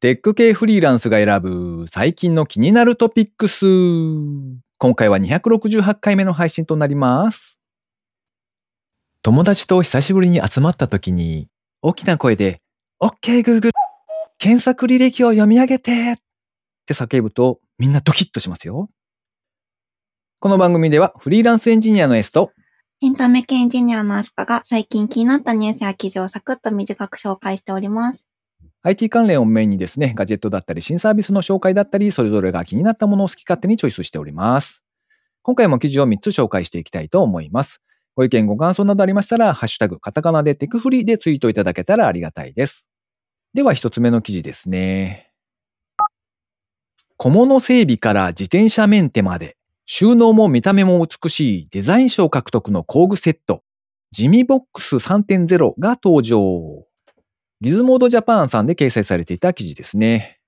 テック系フリーランスが選ぶ最近の気になるトピックス。今回は268回目の配信となります。友達と久しぶりに集まった時に大きな声で OK Google 検索履歴を読み上げてって叫ぶとみんなドキッとしますよ。この番組ではフリーランスエンジニアの S とエンタメ系エンジニアのアスカが最近気になったニュースや記事をサクッと短く紹介しております。IT 関連をメインにですね、ガジェットだったり新サービスの紹介だったり、それぞれが気になったものを好き勝手にチョイスしております。今回も記事を3つ紹介していきたいと思います。ご意見ご感想などありましたら、ハッシュタグ、カタカナでテクフリでツイートいただけたらありがたいです。では1つ目の記事ですね。小物整備から自転車メンテまで、収納も見た目も美しいデザイン賞獲得の工具セット、ジミボックス3.0が登場。ギズモードジャパンさんで掲載されていた記事ですね。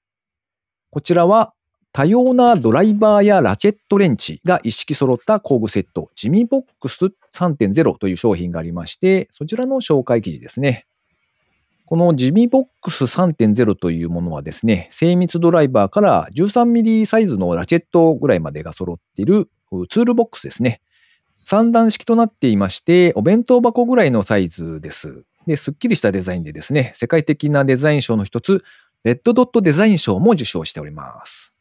こちらは多様なドライバーやラチェットレンチが一式揃った工具セット、ジミボックス3.0という商品がありまして、そちらの紹介記事ですね。このジミボックス3.0というものはですね、精密ドライバーから 13mm サイズのラチェットぐらいまでが揃っているツールボックスですね。3段式となっていまして、お弁当箱ぐらいのサイズです。で、すっきりしたデザインでですね、世界的なデザイン賞の一つ、レッドドットデザイン賞も受賞しております。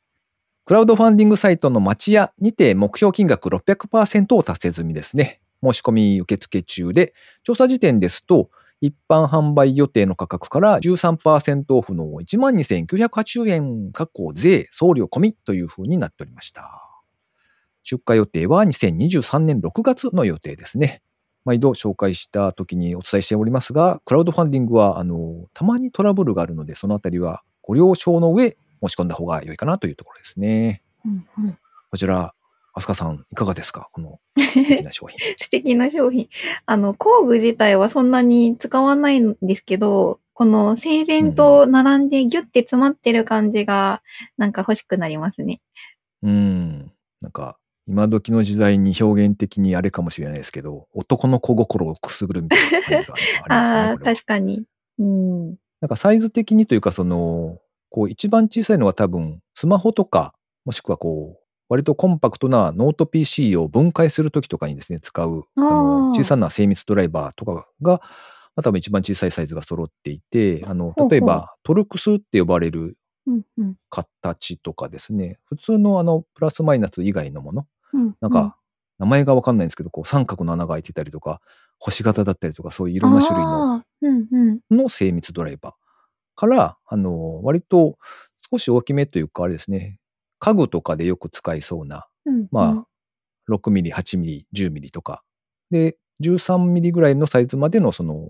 クラウドファンディングサイトの町屋にて目標金額600%を達成済みですね。申し込み受付中で、調査時点ですと、一般販売予定の価格から13%オフの12,980円、確保税、送料込みという風になっておりました。出荷予定は2023年6月の予定ですね。毎度紹介した時にお伝えしておりますが、クラウドファンディングは、あの、たまにトラブルがあるので、そのあたりはご了承の上、申し込んだ方が良いかなというところですね。うんうん、こちら、アスカさん、いかがですか？この 素敵な商品。素敵な商品。あの、工具自体はそんなに使わないんですけど、この整然と並んでギュッて詰まってる感じが、なんか欲しくなりますね。うん。なんか、今時の時代に表現的にあれかもしれないですけど、男の子心をくすぐるみたいな感じがありますね。ああ、確かに。うん。なんかサイズ的にというか、その、こう一番小さいのは多分、スマホとか、もしくはこう、割とコンパクトなノート PC を分解するときとかにですね、使う、あの小さな精密ドライバーとかが、まあ、多分一番小さいサイズが揃っていて、あの、例えばトルクスって呼ばれる形とかですね、普通のあの、プラスマイナス以外のもの、うん。なんか、名前がわかんないんですけど、こう三角の穴が開いてたりとか、星型だったりとか、そういういろんな種類の。の精密ドライバーから、あの、割と少し大きめというか、あれですね、家具とかでよく使いそうな、うん、まあ、6ミリ、8ミリ、10ミリとか、で、13ミリぐらいのサイズまでのその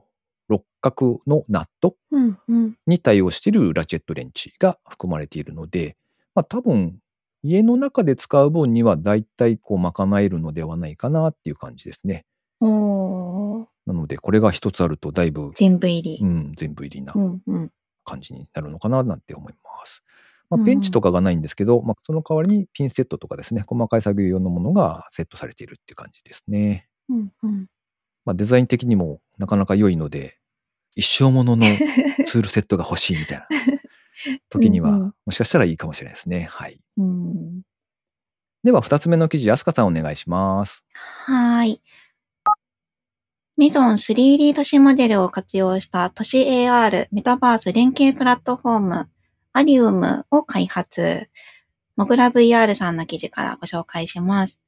六角のナットうんうん。に対応しているラチェットレンチが含まれているので、まあ多分、家の中で使う分には大体こう賄えるのではないかなっていう感じですね。なので、これが一つあるとだいぶ、全部入りう。ん、全部入りなうんうん。感じになるのかななんて思います。まあ、うんペンチとかがないんですけど、まあ、その代わりにピンセットとかですね、細かい作業用のものがセットされているっていう感じですね。うんうん。まあ、デザイン的にもなかなか良いので、一生ものの ツールセットが欲しいみたいな時には、うんうんもしかしたらいいかもしれないですね。はい。うんでは、二つ目の記事、アスカさんお願いします。はーい。メゾン 3D 都市モデルを活用した都市 AR メタバース連携プラットフォームアリウムを開発。モグラ VR さんの記事からご紹介します。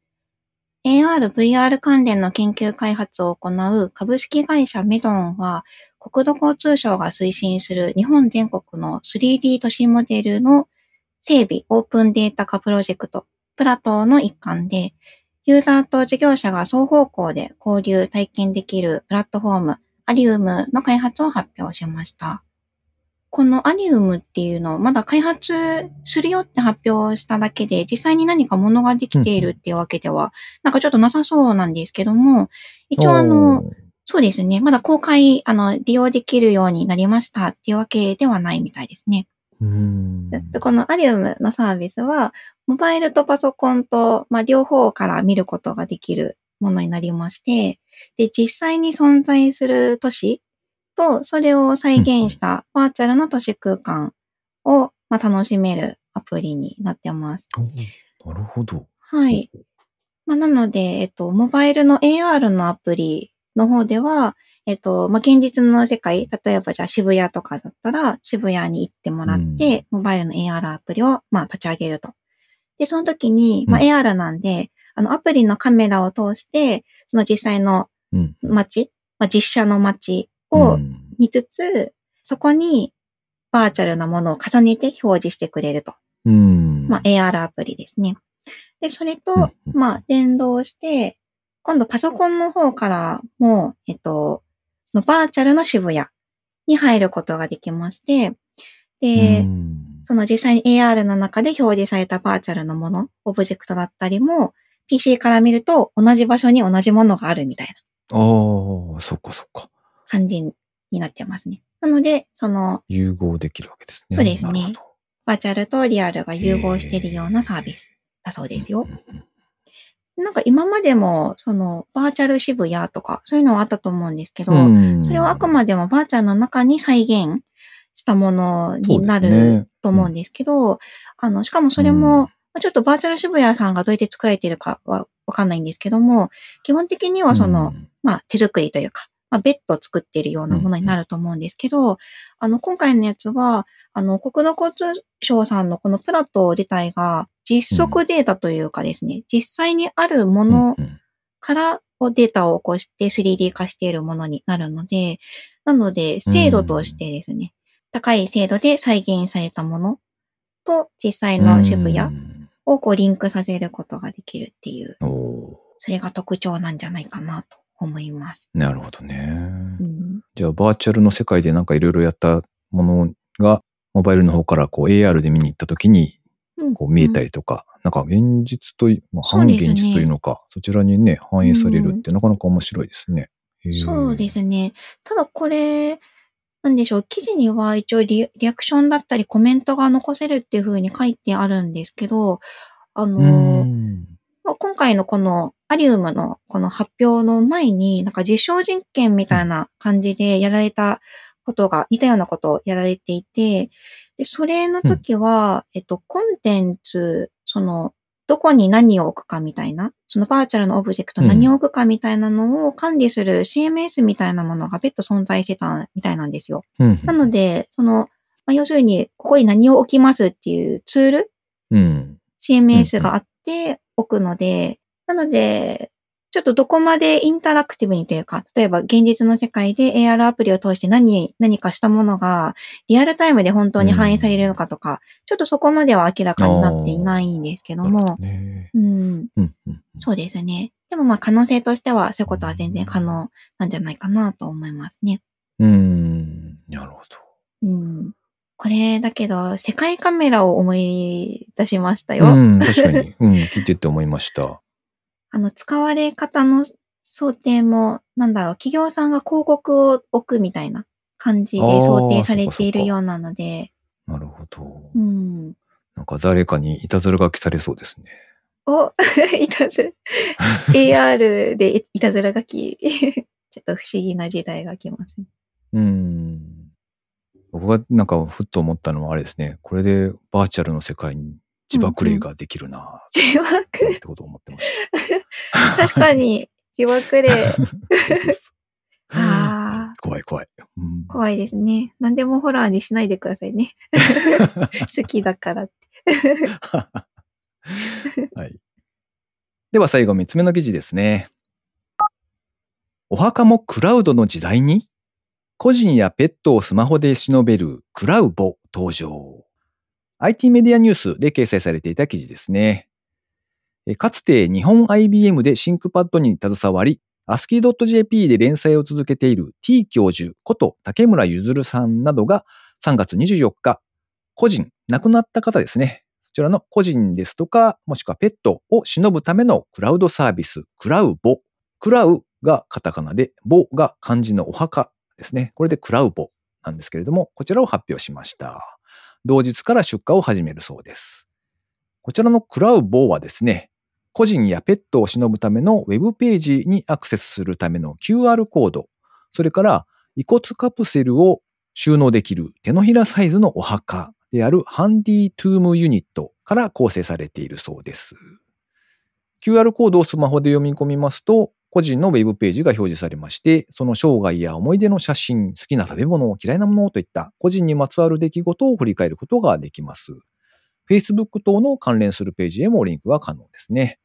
AR、VR 関連の研究開発を行う株式会社メゾンは、国土交通省が推進する日本全国の 3D 都市モデルの整備オープンデータ化プロジェクト、プラトーの一環で、ユーザーと事業者が双方向で交流、体験できるプラットフォーム、アリウムの開発を発表しました。このアリウムっていうのをまだ開発するよって発表しただけで、実際に何かものができているっていうわけでは、なんかちょっとなさそうなんですけども、一応あの、そうですね、まだ公開、あの、利用できるようになりましたっていうわけではないみたいですね。うーん。でこのアリウムのサービスは、モバイルとパソコンと、まあ、両方から見ることができるものになりまして、で、実際に存在する都市と、それを再現したバーチャルの都市空間を、まあ、楽しめるアプリになってます。なるほど。はい。まあ、なので、えっと、モバイルの AR のアプリの方では、えっと、まあ、現実の世界、例えばじゃあ渋谷とかだったら、渋谷に行ってもらって、モバイルの AR アプリを、まあ、立ち上げると。で、その時に、まあ、うん AR なんで、あの、アプリのカメラを通して、その実際のうん。街、まあ、実写の街うをん見つつ、そこにバーチャルなものを重ねて表示してくれると。うん。まあ、AR アプリですね。で、それうんと、まあ、連動して、今度パソコンの方からも、えっと、そのバーチャルの渋谷に入ることができまして、で、うんその実際に AR の中で表示されたバーチャルのもの、オブジェクトだったりも、PC から見ると同じ場所に同じものがあるみたいなああ、そっかそっか。感じになってますね。なので、その融合できるわけですね。そうですね。バーチャルとリアルが融合しているようなサービスだそうですよ。うんうんなんか今までも、その、バーチャル渋谷とか、そういうのはあったと思うんですけど、うん。それはあくまでもバーチャルの中に再現したものになると思うんですけど、あの、しかもそれも、まあちょっとバーチャル渋谷さんがどうやって作られているかはわかんないんですけども、基本的にはその、うん。まあ手作りというか、まあベッドを作っているようなものになると思うんですけど、あの、今回のやつは、あの、国土交通省さんのこのプラット自体が実測データというかですね、実際にあるものからデータを起こして 3D 化しているものになるので、なので、精度としてですね、高い精度で再現されたものと実際の渋う谷ん。をこうリンクさせることができるっていう、おそれが特徴なんじゃないかなと思います。ーなるほどね。うん、じゃあ、バーチャルの世界でなんかいろいろやったものが、モバイルの方からこう AR で見に行った時にこう見えたり。りとか、なんか現実とい、まあ、半そうですね現実というのか、そちらにね、反映されるってなかなか面白いですね。へーそうですね。ただこれ、なんでしょう、記事には一応リリアクションだったりコメントが残せるっていう風に書いてあるんですけど、あうの、今回のこのアリウムのこの発表の前に、なんか実証実験みたいな感じでやられたことが、似たようなことをやられていて、で、それの時は、えっと、コンテンツ、その、どこに何を置くかみたいな、そのバーチャルのオブジェクトうん何を置くかみたいなのを管理する CMS みたいなものが別途存在してたみたいなんですよ。うんなので、その、まあ、要するに、ここに何を置きますっていうツールうん。CMS があって置くので、なので、ちょっとどこまでインタラクティブにというか、例えば現実の世界で AR アプリを通して何、何かしたものがリアルタイムで本当に反映されるのかとか、ちょっとそこまでは明らかになっていないんですけどもなるほど、ね。うん、うんうんうんそうですね。でもまあ可能性としてはそういうことは全然可能なんじゃないかなと思いますね。うん。なるほど。うん。これだけど、世界カメラを思い出しましたよ。うん、確かに。うん、聞いてて思いました。あの、使われ方の想定も、なんだろう、企業さんが広告を置くみたいな感じで想定されているようなので、なるほど。うん。なんか誰かにいたずら書きされそうですね。お、いたずら、AR でいたずら書き、ちょっと不思議な時代が来ますね。うん。僕がなんかふっと思ったのはあれですね。これでバーチャルの世界に自爆霊ができるな自っ爆てことを思ってました。確かに、自爆霊。怖い怖い。うん怖いですね。何でもホラーにしないでくださいね。好きだからって。はい。では最後3つ目の記事ですね。お墓もクラウドの時代に？個人やペットをスマホで忍べるクラウボ登場。IT メディアニュースで掲載されていた記事ですね。かつて日本 IBM でシンクパッドに携わり、ASCII.jp で連載を続けている T 教授こと竹村ゆずるさんなどが3月24日、個人、亡くなった方ですね。こちらの個人ですとか、もしくはペットを忍ぶためのクラウドサービス、クラウボ。クラウがカタカナで、ボが漢字のお墓ですね。これでクラウボなんですけれども、こちらを発表しました。同日から出荷を始めるそうです。こちらのクラウボはですね、個人やペットを忍ぶためのウェブページにアクセスするための QR コード、それから遺骨カプセルを収納できる手のひらサイズのお墓であるハンディトゥームユニットから構成されているそうです。QR コードをスマホで読み込みますと、個人のウェブページが表示されまして、その生涯や思い出の写真、好きな食べ物、嫌いなものといった個人にまつわる出来事を振り返ることができます。Facebook 等の関連するページへもリンクが可能ですね。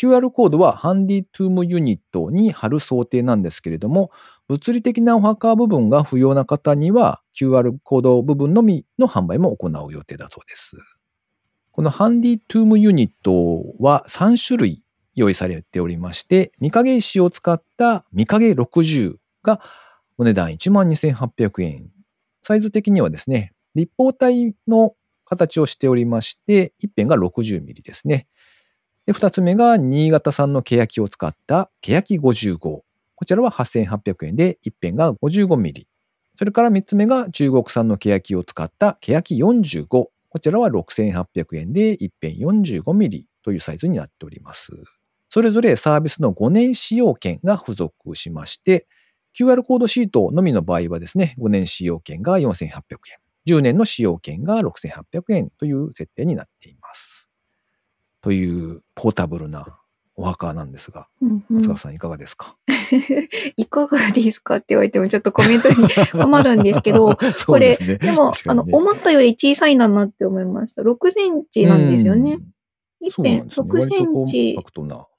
QR コードはハンディトゥームユニットに貼る想定なんですけれども、物理的なお墓部分が不要な方には QR コード部分のみの販売も行う予定だそうです。このハンディトゥームユニットは3種類用意されておりまして、御影石を使った御影60がお値段12,800円。サイズ的にはですね、立方体の形をしておりまして、一辺が60ミリですね。で、二つ目が新潟産の欅を使った欅55。こちらは8800円で、一辺が55ミリ。それから三つ目が中国産の欅を使った欅45。こちらは6800円で、一辺45ミリというサイズになっております。それぞれサービスの5年使用権が付属しまして、QR コードシートのみの場合はですね、5年使用権が4800円。10年の使用権が6800円という設定になっています。というポータブルなお墓なんですが、うんうん松川さんいかがですか、いかがですかって言われてもちょっとコメントに 困るんですけど、そこれ、うですね。あの、思ったより小さいんだなって思いました。6センチなんですよね。うん一辺そうなんですよね。6センチ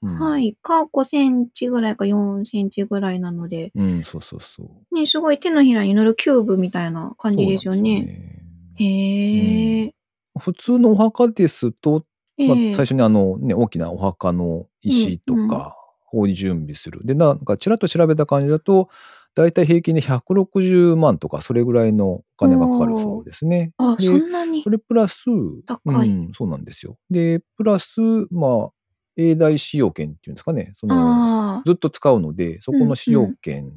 はい、か5センチぐらいか4センチぐらいなので、うん、そうそうそう。ね、すごい手のひらに乗るキューブみたいな感じですよね。よへえ。普通のお墓ですと、まあええ最初にあの、ね、大きなお墓の石とうんうんかを準備する。で、なんかちらっと調べた感じだと、だいたい平均で160万とかそれぐらいのお金がかかるそうですね。あ、でそんなにそ。れプラス、高いうん、そうなんですよ。で、プラス、まあ、永代使用権っていうんですかね。その、ずっと使うので、そこの使用権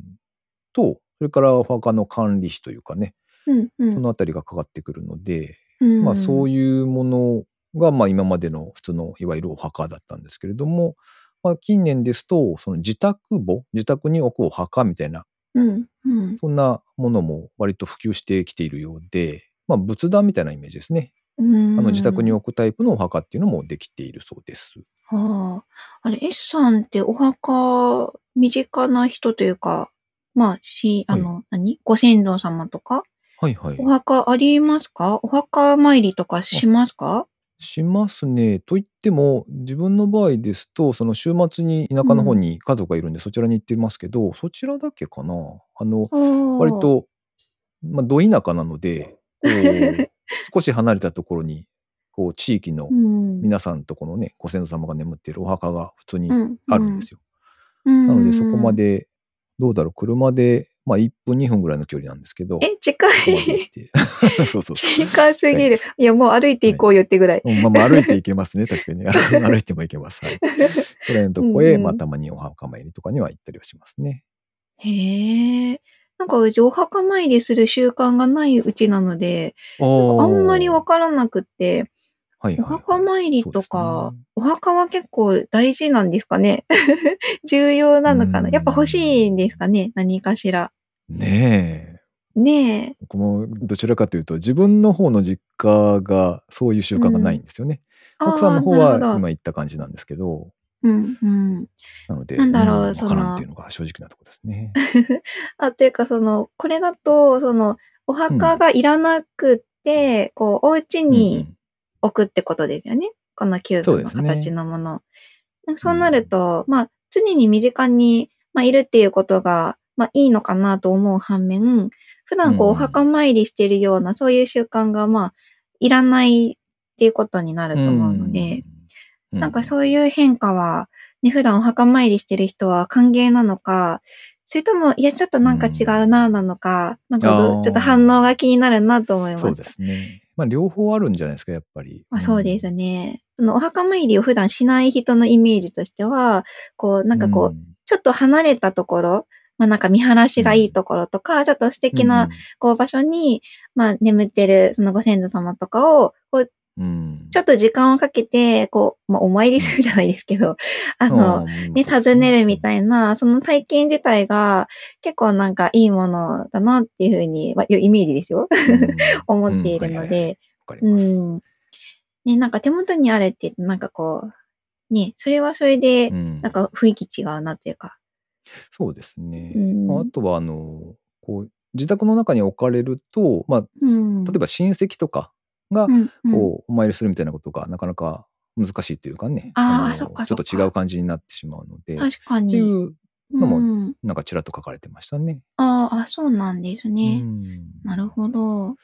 と、それからお墓の管理費というかね、うんうん。そのあたりがかかってくるので、うんまあそういうものが、まあ今までの普通のいわゆるお墓だったんですけれども、まあ近年ですと、その自宅墓、自宅に置くお墓みたいな、うんうんそんなものも割と普及してきているようで、まあ仏壇みたいなイメージですね。うん。あの自宅に置くタイプのお墓っていうのもできているそうです。はあ。あれ、S さんってお墓、身近な人というか、まあ、し、あの、何？ご先祖様とか、はいはいお。墓ありますか？お墓参りとかしますか？しますね。といっても、自分の場合ですと、その週末に田舎の方に家族がいるんで、そちらに行ってますけど、そちらだけかな。あの、割割、と、まあ、ど田舎なので、こう 少し離れたところに、こう、地域のうん、皆さんとこのね、ご先祖様が眠っているお墓が普通にうんあるんですよ。うんなので、そこま。で、どうだろう、車で、まあ、1分、2分ぐらいの距離なんですけど、え、近い。そうそうそう。近すぎる近い。いや、もう歩いていこうよってぐらい。うんまあ、まあ歩いていけますね、確かに。歩歩いてもいけます。はい。それのとこへ、うんうんまあ、たまにお墓参りとかには行ったりはしますね。へえ。なんかうちお墓参りする習慣がないうちなので、ああんまりわかからなくって、はいはいはいお墓参りとか、ねお墓は結構大事なんですかね 重要なのかなうんやっぱ欲しいんですかね何かしら。ねえ。ねえ。僕もどちらかというと、自分の方の実家がそういう習慣がないんですよね。奥さんの方は今言った感じなんですけど、うんうん。なので、なんだろうわそのからんっていうのが正直なところですね。あ、というかその、これだと、その、お墓がいらなくって、こう、お家に置くってことですよね。このキューブの形のもの。そうなると、まあ、常に身近に、まあ、いるっていうことが、まあ、いいのかなと思う反面、普段こう、うんお墓参りしてるような、そういう習慣が、まあ、いらないっていうことになると思うので、うなんかそういう変化は、ね、普段お墓参りしてる人は歓迎なのか、それとも、いや、ちょっとなんか違うな、なのか、なんかちょっと反応が気になるなと思いました。そうですね。まあ、両方あるんじゃないですか、やっぱり。まあ、そうですね。そのお墓参りを普段しない人のイメージとしては、こう、なんかこう、うちょっと離れたところ、まあなんか見晴らしがいいところとか、ちょっと素敵な、こう場所に、まあ眠ってるそのご先祖様とかを、こう、ちょっと時間をかけて、こう、まあお参りするじゃないですけど、あの、ね、尋ね。るみたいいな、その体験自体が結構なんかいいものだなっていうふうに、まあ、イメージですよ。思っているので、かります。うん。ね、なんか手元にあるって、なんかこう、ね、それはそれで、うん。なんか雰囲気違うなっていうか。そうですね。うんまああとは、あの、こう、自宅の中に置かれると、まあ、うん。例えば親戚とかが。こう、お参りするみたいなことがなかなか難しいというかね。あーのそっかちょっと違う感じになってしまうので。っ確かに。ていうのもうん、なんかちらっと書かれてましたね。あーあ、そうなんですね。うんなるほど。は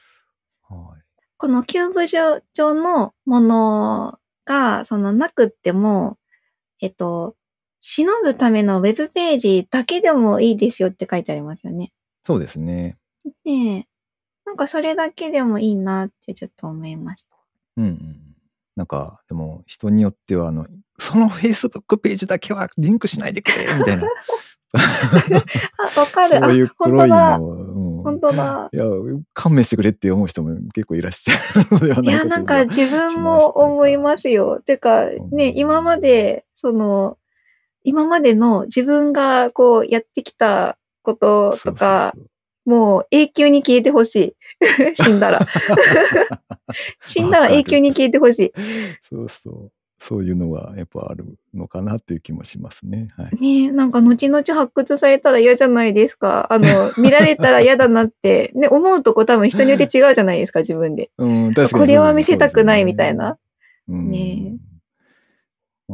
い。このキューブ状状のものが、そのなくっても、えっと、忍ぶためのウェブページだけでもいいですよって書いてありますよね。そうですね。ねえ。なんかそれだけでもいいなってちょっと思いました。うんうん。なんか、でも人によっては、あの、その Facebook ページだけはリンクしないでくれみたいな。あ、わかる。そういう黒い当だ。の本当だ。いや、勘弁してくれって思う人も結構いらっしゃるのではないかいや、なんか自分も思いますよ。てか、ね、今まで、その、今までの自分がこうやってきたこととか、もう永久に消えてほしい。死んだら。死んだら永久に消えてほしい。そうそうそう。いうのはやっぱあるのかなっていう気もしますね。はい。ねえ、なんか後々発掘されたら嫌じゃないですか。あの、見られたら嫌だなって、ね、思うとこ多分人によって違うじゃないですか、自分で。うん、確かにこれは見せたくないみたいな。うんね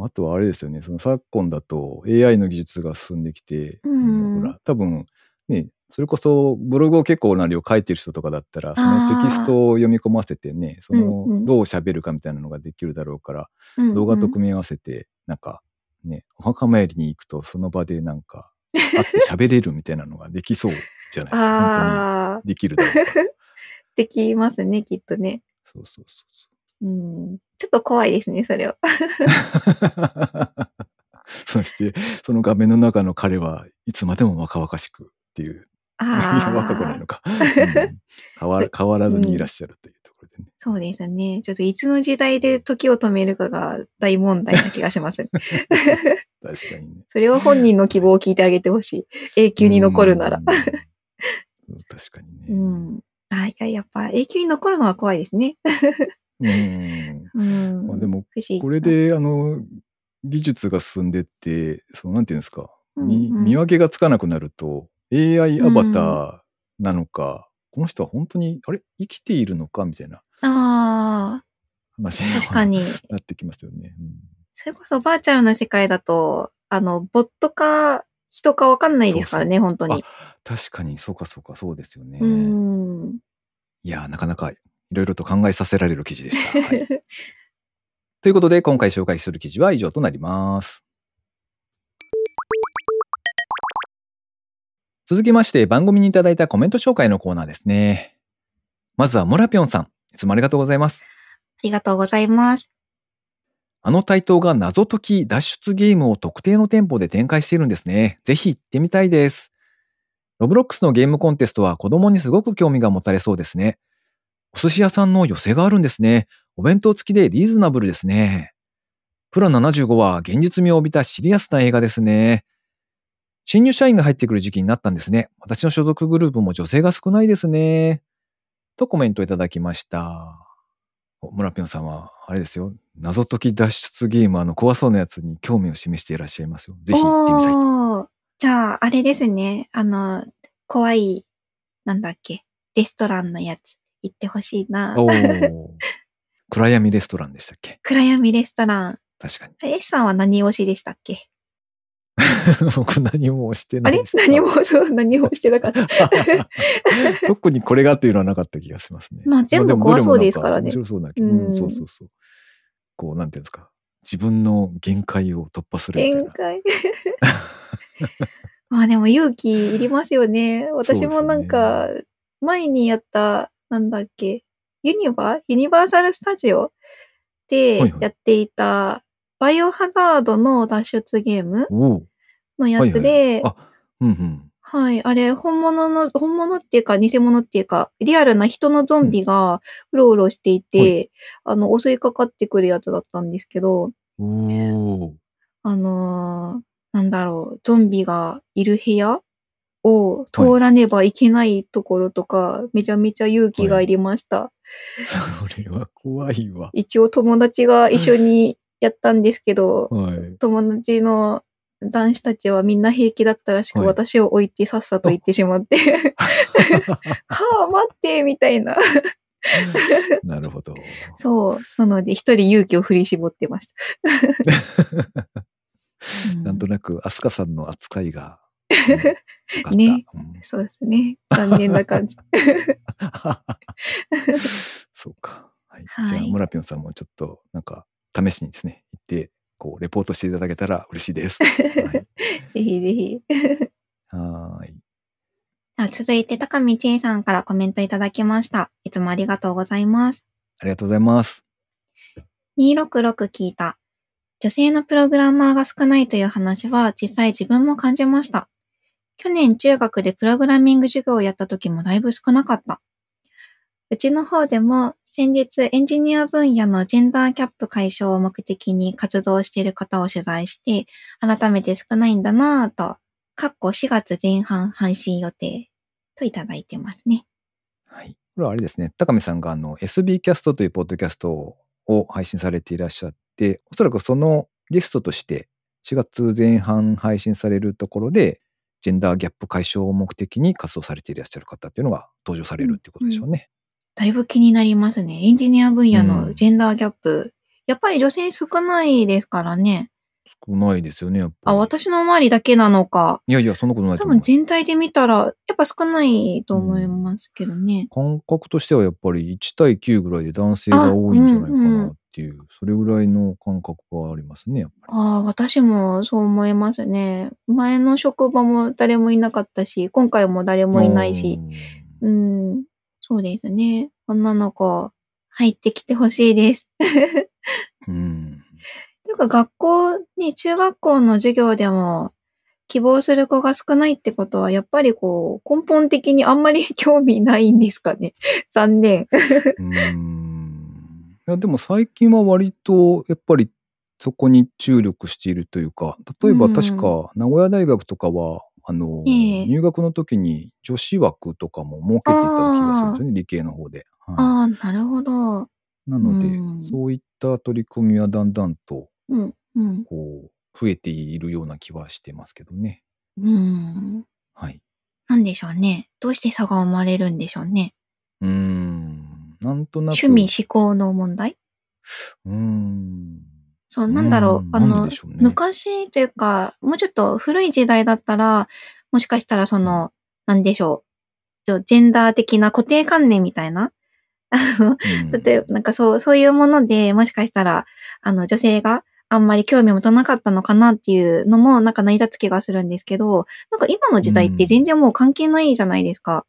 あとはあれですよね、その昨今だと AI の技術が進んできて、うんほら、多分ね、それこそブログを結構な量書いてる人とかだったら、そのテキストを読み込ませてね、そのうんうんどう喋るかみたいなのができるだろうから、うん動画と組み合わせて、なんかね、お墓参りに行くとその場でなんか、会って喋れるみたいなのができそうじゃないですか。本当に、できるだろうから。できますね、きっとね。そうそうそうそう。うん。ちょっと怖いですね、それは。そして、その画面の中の彼はいつまでも若々しくっていう。いや、若くないのか。うん変わ 変わらずにいらっしゃるというところでね。そうですね。ちょっといつの時代で時を止めるかが大問題な気がします。確かにね。それを本人の希望を聞いてあげてほしい。永久に残るなら確かにうね。ん。あ、いや、やっぱ永久に残るのは怖いですね。うん。うん。まあでも。これ、で、あの、技術が進んでって、その、なんていうんですか、みうんうん見分けがつかなくなると、AI アバターなのか、この人は本当に、あれ生きているのかみたいなあ話あ、確かに。なってきますよね。うんそれこそバーチャルな世界だと、あの、ボットか人かわかんないですからね、本当に。確かに、そうかそうか、そうですよね。うん。いやー、なかなかいろいろと考えさせられる記事でした。はいということで、今回紹介する記事は以上となります。続きまして、番組にいただいたコメント紹介のコーナーですね。まずは、モラピョンさん。いつもありがとうございます。ありがとうございます。あの台頭が謎解き脱出ゲームを特定の店舗で展開しているんですね。ぜひ行ってみたいです。ロブロックスのゲームコンテストは子供にすごく興味が持たれそうですね。お寿司屋さんの寄せがあるんですね。お弁当付きでリーズナブルですね。プラ75は現実味を帯びたシリアスな映画ですね。新入社員が入ってくる時期になったんですね。私の所属グループも女性が少ないですね。とコメントいただきました。村ぴょんさんは、あれですよ。謎解き脱出ゲームあの怖そうなやつに興味を示していらっしゃいますよ。ぜひ行ってみたいと。じゃあ、あれですね。あの、怖い、なんだっけ、レストランのやつ、行ってほしいな。おー暗闇レストランでしたっけ？暗闇レストラン。確かに。S さんは何推しでしたっけ？僕何もしてあれないです。何も、そう、何もしてなかった。特にこれがというのはなかった気がしますね。まあ全部も怖そうですからね面白そうな気、そうそうそう。こう、なんていうんですか？自分の限界を突破するみたいな。限界。まあでも勇気いりますよね。私もなんか、前にやった、なんだっけ、ユニバ？ユニバーサルスタジオ？はいではい。やっていた、バイオハザードの脱出ゲーム？のやつで。はい、あれ、本物の、本物っていうか、偽物っていうか、リアルな人のゾンビがうろうろしていて、はあの、襲いかかってくるやつだったんですけど。あのーなんだろう、ゾンビがいる部屋？を通らねばいけないところとか、めちゃめちゃ勇気がいりました。それは怖いわ。一応友達が一緒にやったんですけど、はい。友達の男子たちはみんな平気だったらしく、はい私を置いてさっさと行ってしまって、はあ、待って、みたいな。なるほど。そう。なので、一人勇気を振り絞ってました。うんなんとなく、アスカさんの扱いが、ねうんそうですね。残念な感じ。そうか。はい。はいじゃあ、村ピョンさんもちょっと、なんか、試しにですね、行って、こう、レポートしていただけたら嬉しいです。はい。ぜひぜひ。はーい。あ続いて、高見千恵さんからコメントいただきました。いつもありがとうございます。ありがとうございます。266聞いた。女性のプログラマーが少ないという話は実際自分も感じました。去年中学でプログラミング授業をやった時もだいぶ少なかった。うちの方でも先日エンジニア分野のジェンダーギャップ解消を目的に活動している方を取材して、改めて少ないんだなぁと、かっこ4月前半配信予定といただいてますね。はい。これはあれですね、高見さんがあの SB キャストというポッドキャストを配信されていらっしゃって、おそらくそのゲストとして4月前半配信されるところで、ジェンダーギャップ解消を目的に活動されていらっしゃる方っていうのが登場されるっていうことでしょうね。だいぶ気になりますね。エンジニア分野うんのジェンダーギャップ。やっぱり女性少ないですからね。少ないですよね、やっぱあ、り。私の周りだけなのか。いやいや、そんなことないと多分。全体で見たら、やっぱ少ないと思いますけどね。感覚としてはやっぱり1対9ぐらいで男性が多いんじゃないかなっていう、それぐらいの感覚がありますね、やっぱり。ああ、私もそう思いますね。前の職場も誰もいなかったし、今回も誰もいないし。うん、そうですね。女の子、入ってきてほしいです。うん。うん。ていうか学校ね、中学校の授業でも希望する子が少ないってことは、やっぱりこう、根本的にあんまり 興味ないんですかね。残念。うーんいやでも最近は割とやっぱりそこに注力しているというか例えばうん確か名古屋大学とかはあの、ええ入学の時に女子枠とかも設けていた気がするんですよね理系の方で。はいああ、なるほど。なので、うんそういった取り組みはだんだんとうん、うん、こう増えているような気はしてますけどね。うん。はい。なんでしょうね。どうして差が生まれるんでしょうね。うーん。なんとなく。趣味、思考の問題？うーん。そう、なんだろう。うんあのね、昔というか、もうちょっと古い時代だったら、もしかしたらその、なんでしょう。ジェンダー的な固定観念みたいな？例えば、なんかそう、そういうもので、もしかしたら、あの、女性があんまり興味を持たなかったのかなっていうのも、なんか成り立つ気がするんですけど、なんか今の時代って全然もう関係ないじゃないですか。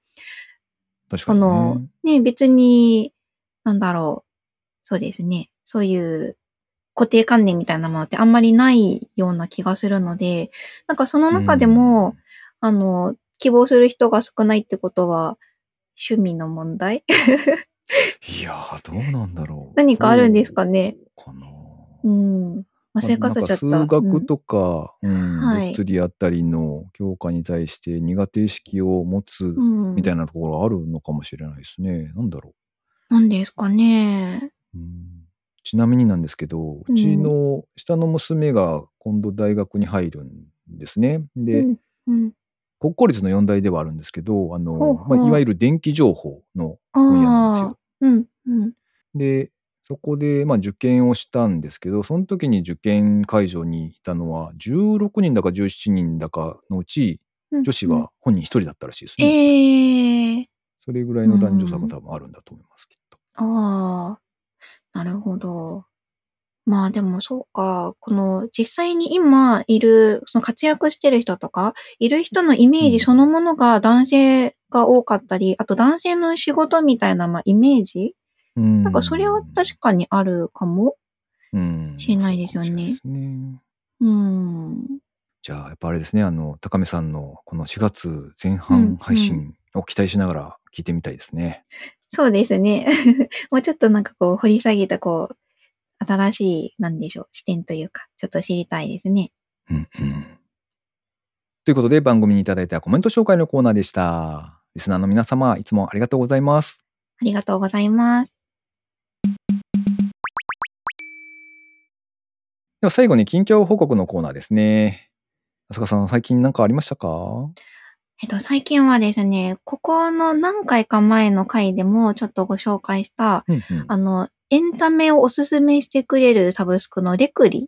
確かに、ね。この、ね、別に、なんだろう。そうですね。そういう固定観念みたいなものってあんまりないような気がするので、なんかその中でも、あの、希望する人が少ないってことは、趣味の問題？いやー、どうなんだろう。何かあるんですかねかな。うん。忘れかせちゃった。数学とか、うんはい物理あたりの教科に対して苦手意識を持つうん、みたいなところあるのかもしれないですね。なんだろなんですかね。う。うんちなみになんですけど、うちの下の娘が今度大学に入るんですね。で、うん。うん。国公立の4大ではあるんですけど、あの、まあ、いわゆる電気情報のあ分野なんですあよ。。うん。うん。で、そこで、まあ、受験をしたんですけど、その時に受験会場にいたのは、16人だか17人だかのうち、うん女子は本人1人だったらしいですうん。ね。ええそれぐらいの男女差が多分あるんだと思います、きっと。ああ、なるほど。まあでもそうか、この実際に今いる、その活躍してる人とか、いる人のイメーうんジそのものが男性が多かったり、あと男性の仕事みたいな、まあイメージうんなんかそれは確かにあるかも。うんしれないですよねそうかもしれないですねうん。じゃあ、やっぱあれですね、あの、高見さんのこの4月前半配信を期待しながら聞いてみたいですね。そうですね。もうちょっとなんかこう掘り下げたこう、新しい、なんでしょう、視点というか、ちょっと知りたいですね。うんうん。ということで番組にいただいたコメント紹介のコーナーでした。リスナーの皆様、いつもありがとうございます。ありがとうございます。では最後に近況報告のコーナーですね。浅香さん、最近何かありましたか？えっと、最近はですね、ここの何回か前の回でもちょっとご紹介した、うんうん。あの、エンタメをおすすめしてくれるサブスクのレクリっ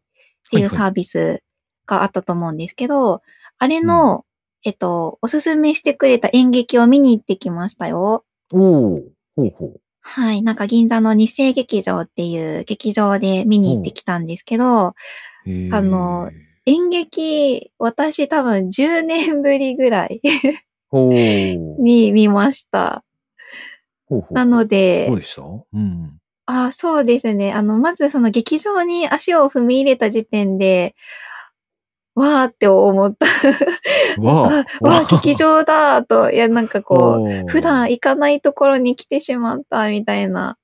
ていうはいはいサービスがあったと思うんですけど、あれの、えっと、おすすめしてくれた演劇を見に行ってきましたよ。おおほうほはい。なんか銀座の日生劇場っていう劇場で見に行ってきたんですけど、あの、演劇、私多分10年ぶりぐらい。に見ました。ほうほうなのでどう、でした？うん。あ、そうですね。あの、まずその劇場に足を踏み入れた時点で、わーって思った。わわあ、わー、劇場だーと、いや、なんかこう、う普段行かないところに来てしまったみたいな、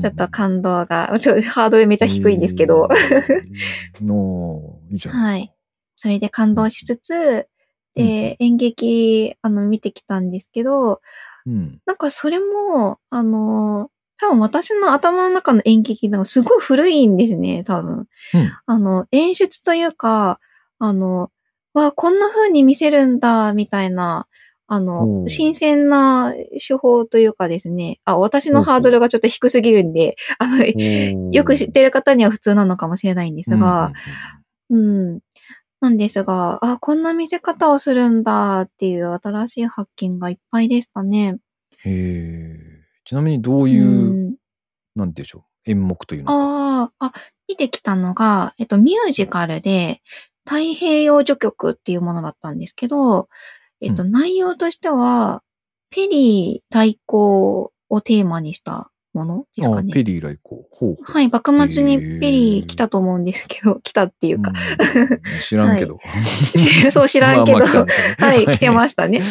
ちょっと感動が、ちょっとハードルめっちゃ低いんですけど、えー。の、いいじゃないですか。それで感動しつつ、で、演劇、あの、見てきたんですけど、うん。なんかそれも、あの、多分私の頭の中の演劇がすごい古いんですね、多分。うんあの、演出というか、あの、わあ、こんな風に見せるんだ、みたいな、あおの、う新鮮な手法というかですね、あ、私のハードルがちょっと低すぎるんで、あの、よく知ってる方には普通なのかもしれないんですが、うん。なんですが、あ、こんな見せ方をするんだっていう新しい発見がいっぱいでしたね。へえ。ちなみにどういう、うんなんでしょう、演目というのか。ああ、あ、見てきたのが、えっと、ミュージカルで、太平洋序曲っていうものだったんですけど、えっと、う内容としては、ペリー来航をテーマにしたものですかあ、ね。ペリー来航。ほうほう。はい、幕末にペリー来たと思うんですけど、来たっていうか、うん知らんけど。そう知らんけど、まあまあ来たんはい、来てましたね。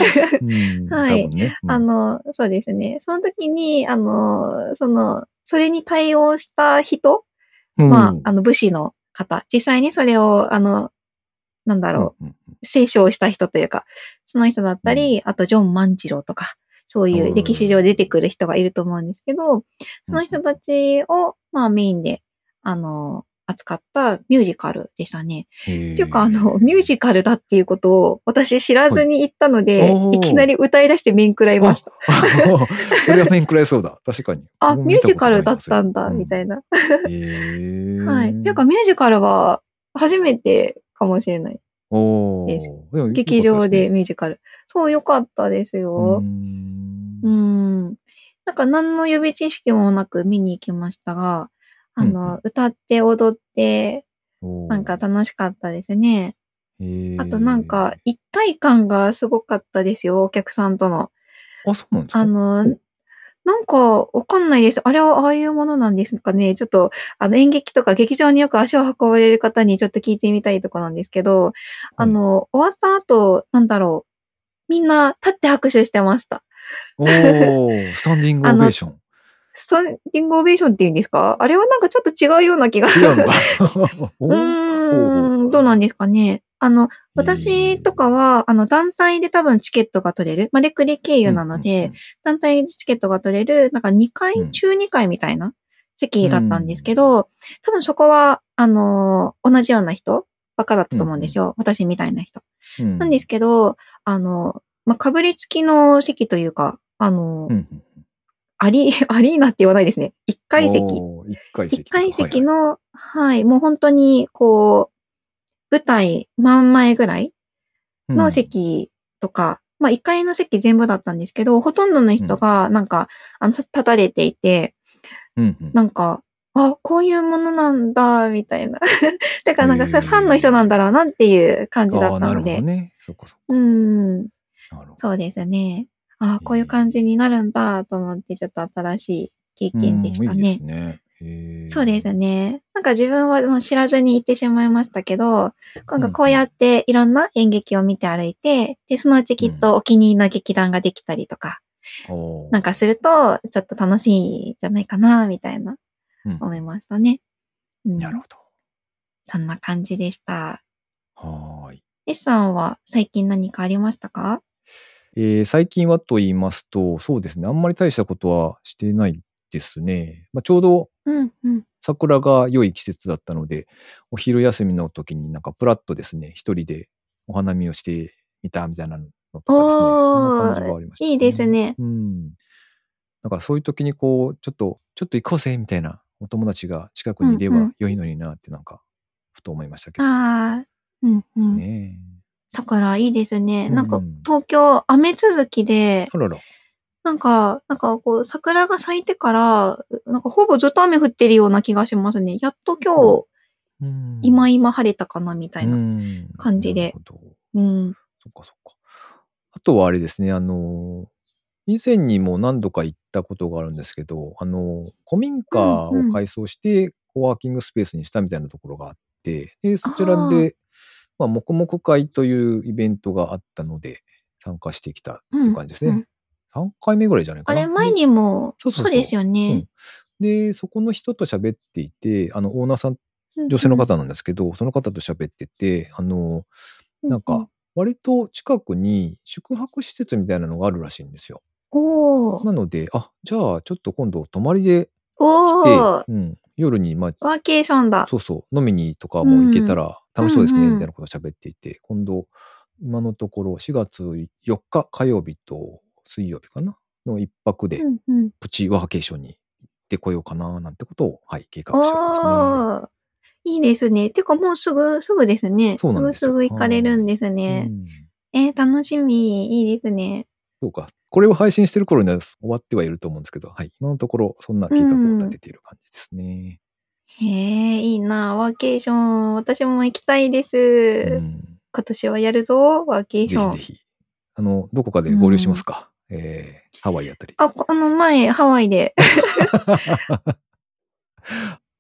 うん はい多分ね。うんあの、そうですね。その時に、あの、その、それに対応した人、まあ、あの、武士の方、実際にそれを、あの、なんだろう、うんうん清唱した人というか、その人だったり、あとジョン万次郎とか、そういう歴史上出てくる人がいると思うんですけど、その人たちを、まあメインで、あの、扱ったミュージカルでしたね。へーっていうか、あの、ミュージカルだっていうことを私知らずに行ったので、はいいきなり歌い出して面食らいました。それは面食らいそうだ。確かに。あ、ミュージカルだったんだ、みいたいな。はい。っていうか、ミュージカルは初めてかもしれない。です劇場でよミュージカル。そう、よかったですよううーんん。なんか何の予備知識もなく見に行きましたが、あうんうの、歌って踊って、なんか楽しかったですね。あとなんか一体感がすごかったですよ、お客さんとの。あ、そうなんですか？あの、なんかわかんないです。あれはああいうものなんですかね。ちょっと、あの演劇とか劇場によく足を運ばれる方にちょっと聞いてみたいところなんですけど、あの、終わった後、なんだろう。みんな立って拍手してました。おー、スタンディングオベーション。スタンディングオベーションって言うんですか？あれはなんかちょっと違うような気が。違うのか。おうーーん、どうなんですかね。あの、私とかは、あの、団体で多分チケットが取れる。まあ、レクリ経由なので、団体でチケットが取れる、なんか2回、うん中2回みたいな席だったんですけど、多分そこは、あの、同じような人ばっかだったと思うんですよ。私みたいな人。なんですけど、あの、まあ、かぶりつきの席というか、あの、アリ、アリーナって言わないですね。1階席。一階席。一階席の、はい、もう本当に、こう、舞台真ん前ぐらいの席とか、まあ一階の席全部だったんですけど、ほとんどの人が、なんか、あの、立たれていて、うんうんなんか、あ、こういうものなんだ、みたいな。だからなんか、それファンの人なんだろうなっていう感じだったので。ほどね。そっかそっか。うん。そうですね。あ、こういう感じになるんだ、と思って、ちょっと新しい経験でしたねうんいいです。ね。そうですね。なんか自分はもう知らずに行ってしまいましたけど、なんかこうやっていろんな演劇を見て歩いて、で、そのうちきっとお気に入りの劇団ができたりとか、おーなんかすると、ちょっと楽しいんじゃないかな、みたいな、うん思いましたね。うん、なるほど。そんな感じでした。はーい。S さんは最近何かありましたか？えー最近はと言いますと、そうですね、あんまり大したことはしてないですね。まあ、ちょうどうんうん。桜が良い季節だったので、お昼休みの時になんかプラッとですね、一人でお花見をしてみたみたいなのとかですね、そんな感じがありました、いいですね。うん。だからそういう時にこう、ちょっと、ちょっと行こうぜみたいなお友達が近くにいれば良いのになってなんか、ふと思いましたけど。ああ、うんうん。ね桜いいですね。なんかうん東京雨続きでえ。、あらら。なんか、なんかこう桜が咲いてから、なんかほぼずっと雨降ってるような気がしますね。やっと今日、うん今今晴れたかなみたいな。うん感じでなるほどうん。そっかそっか。あとはあれですね、あの、以前にも何度か行ったことがあるんですけど、あの、古民家を改装して、コワーキングスペースにしたみたいなところがあって、でそちらで、まあ、黙々会というイベントがあったので、参加してきたっていう感じですね。うん3回目ぐらいじゃないかな。あれ、前にも、そうですよね。で、そこの人と喋っていて、あの、オーナーさん、うん女性の方なんですけど、その方と喋ってて、あの、なんか、、割と近くに宿泊施設みたいなのがあるらしいんですよ。なので、あ、じゃあちょっと今度泊まりでお来ーて、うん、夜に、まあ、ワーケーションだ。そうそう、飲みにとかも行けたら楽しそうですね、うんうん。みたいなことを喋っていて、今度、今のところ4月4日火曜日と水曜日かな？の一泊でうんうん。プチワーケーションに行ってこようかな、なんてことを、はい、計画してますね。いいですね。てかもうすぐ、すぐですね。すよすぐすぐ行かれるんですね。うんえー、楽しみ。いいですね。そうか。これを配信してる頃には終わってはいると思うんですけど、はい。今のところ、そんな計画を立てている感じですね。へえ、いいな。ワーケーション。私も行きたいです。うん。今年はやるぞ、ワーケーション。ぜひぜひ。あの、どこかで合流しますか？えー、ハワイあたり。あ、こあの前、ハワイで。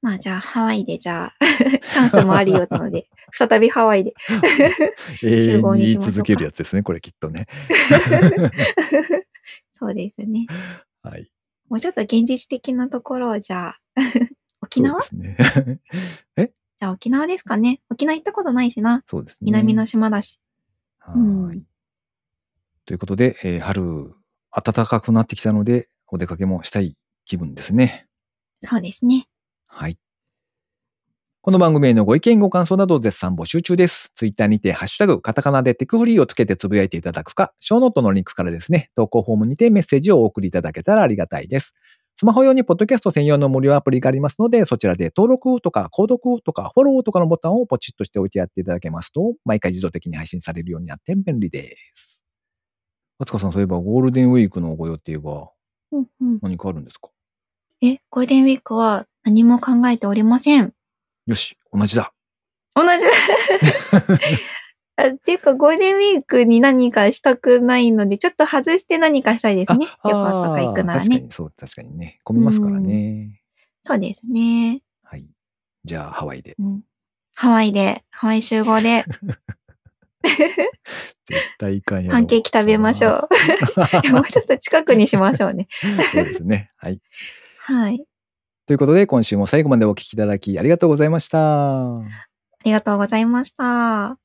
まあじゃあ、ハワイでじゃあ、チャンスもあるようなので、再びハワイで。永集合にしま続けるやつですね、これきっとね。そうですね。はい。もうちょっと現実的なところをじゃあ、沖縄？ね。じゃあ沖縄ですかね。沖縄行ったことないしな。そうですね。南の島だし。はうん。ということで、えー春、暖かくなってきたので、お出かけもしたい気分ですね。そうですね。はい。この番組へのご意見、ご感想など絶賛募集中です。ツイッターにて、ハッシュタグ、カタカナでテクフリーをつけてつぶやいていただくか、ショーノートのリンクからですね、投稿フォームにてメッセージをお送りいただけたらありがたいです。スマホ用にポッドキャスト専用の無料アプリがありますので、そちらで登録とか、購読とか、フォローとかのボタンをポチッとしておいてやっていただけますと、毎回自動的に配信されるようになって便利です。あつかさん、そういえばゴールデンウィークのご予定はうんうん、何かあるんですか？え、ゴールデンウィークは何も考えておりません。よし、同じだ。同じ あっていうか、ゴールデンウィークに何かしたくないので、ちょっと外して何かしたいですね。旅行とか行くならね。確かに、そう、確かにね。混みますからね。そうですね。はい。じゃあ、ハワイで。うん、ハワイで、ハワイ集合で、絶対行かんやろパンケーキ食べましょう。もうちょっと近くにしましょうね。そうですね。はい。はい。ということで、今週も最後までお聞きいただきありがとうございました。ありがとうございました。